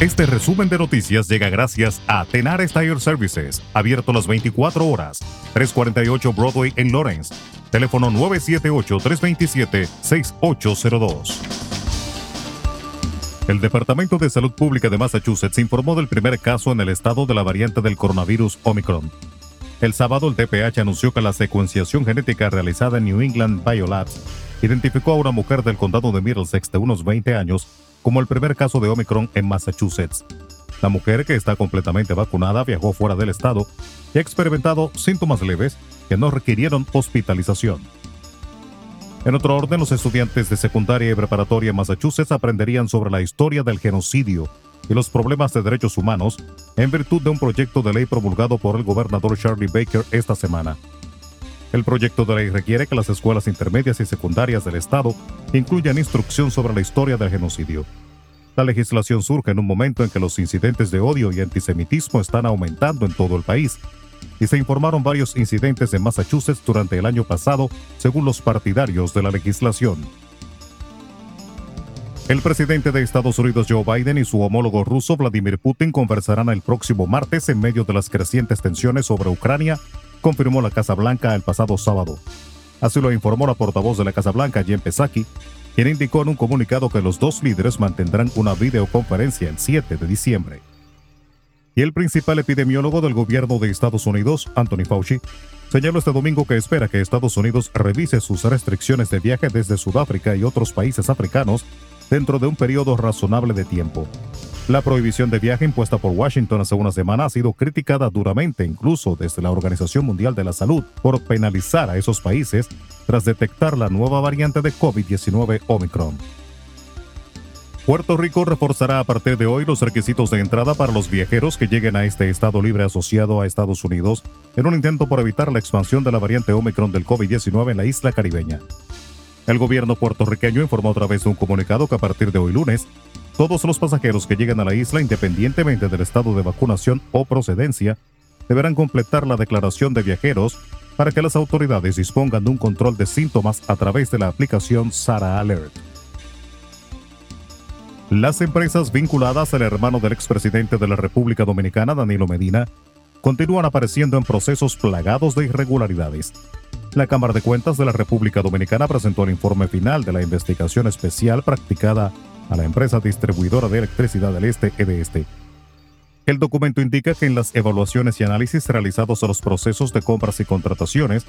Este resumen de noticias llega gracias a Tenar Tire Services, abierto las 24 horas, 348 Broadway en Lawrence. Teléfono 978-327-6802. El Departamento de Salud Pública de Massachusetts informó del primer caso en el estado de la variante del coronavirus Omicron. El sábado el DPH anunció que la secuenciación genética realizada en New England Biolabs identificó a una mujer del condado de Middlesex de unos 20 años como el primer caso de Omicron en Massachusetts. La mujer, que está completamente vacunada, viajó fuera del estado y ha experimentado síntomas leves que no requirieron hospitalización. En otro orden, los estudiantes de secundaria y preparatoria en Massachusetts aprenderían sobre la historia del genocidio y los problemas de derechos humanos en virtud de un proyecto de ley promulgado por el gobernador Charlie Baker esta semana. El proyecto de ley requiere que las escuelas intermedias y secundarias del Estado incluyan instrucción sobre la historia del genocidio. La legislación surge en un momento en que los incidentes de odio y antisemitismo están aumentando en todo el país, y se informaron varios incidentes en Massachusetts durante el año pasado, según los partidarios de la legislación. El presidente de Estados Unidos Joe Biden y su homólogo ruso Vladimir Putin conversarán el próximo martes en medio de las crecientes tensiones sobre Ucrania confirmó la Casa Blanca el pasado sábado. Así lo informó la portavoz de la Casa Blanca, Jen Psaki, quien indicó en un comunicado que los dos líderes mantendrán una videoconferencia el 7 de diciembre. Y el principal epidemiólogo del gobierno de Estados Unidos, Anthony Fauci, señaló este domingo que espera que Estados Unidos revise sus restricciones de viaje desde Sudáfrica y otros países africanos dentro de un periodo razonable de tiempo. La prohibición de viaje impuesta por Washington hace una semana ha sido criticada duramente incluso desde la Organización Mundial de la Salud por penalizar a esos países tras detectar la nueva variante de COVID-19 Omicron. Puerto Rico reforzará a partir de hoy los requisitos de entrada para los viajeros que lleguen a este estado libre asociado a Estados Unidos en un intento por evitar la expansión de la variante Omicron del COVID-19 en la isla caribeña. El gobierno puertorriqueño informó a través de un comunicado que a partir de hoy lunes todos los pasajeros que lleguen a la isla, independientemente del estado de vacunación o procedencia, deberán completar la declaración de viajeros para que las autoridades dispongan de un control de síntomas a través de la aplicación SARA Alert. Las empresas vinculadas al hermano del expresidente de la República Dominicana, Danilo Medina, continúan apareciendo en procesos plagados de irregularidades. La Cámara de Cuentas de la República Dominicana presentó el informe final de la investigación especial practicada a la empresa distribuidora de electricidad del Este, EDESTE. El documento indica que en las evaluaciones y análisis realizados a los procesos de compras y contrataciones,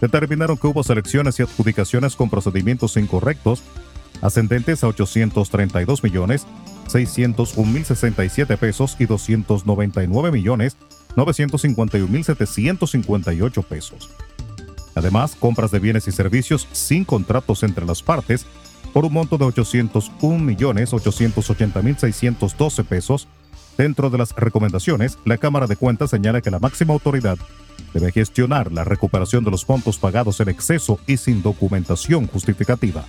determinaron que hubo selecciones y adjudicaciones con procedimientos incorrectos, ascendentes a 832 millones 601.067 pesos y 299 millones 951.758 pesos. Además, compras de bienes y servicios sin contratos entre las partes por un monto de 801.880.612 pesos. Dentro de las recomendaciones, la Cámara de Cuentas señala que la máxima autoridad debe gestionar la recuperación de los fondos pagados en exceso y sin documentación justificativa.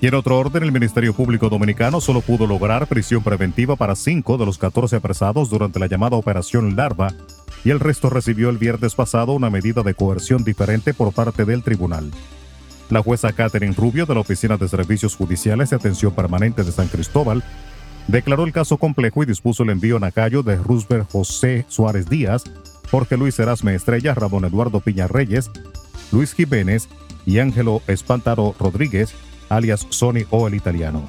Y en otro orden, el Ministerio Público Dominicano solo pudo lograr prisión preventiva para cinco de los 14 apresados durante la llamada Operación Larva, y el resto recibió el viernes pasado una medida de coerción diferente por parte del tribunal. La jueza Catherine Rubio de la Oficina de Servicios Judiciales de Atención Permanente de San Cristóbal declaró el caso complejo y dispuso el envío a Nacayo de Roosevelt José Suárez Díaz, Jorge Luis Erasme Estrella, Ramón Eduardo Piña Reyes, Luis Jiménez y Ángelo Espantaro Rodríguez, alias Sony o el italiano.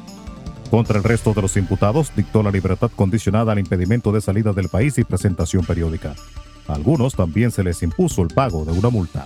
Contra el resto de los imputados, dictó la libertad condicionada al impedimento de salida del país y presentación periódica. A algunos también se les impuso el pago de una multa.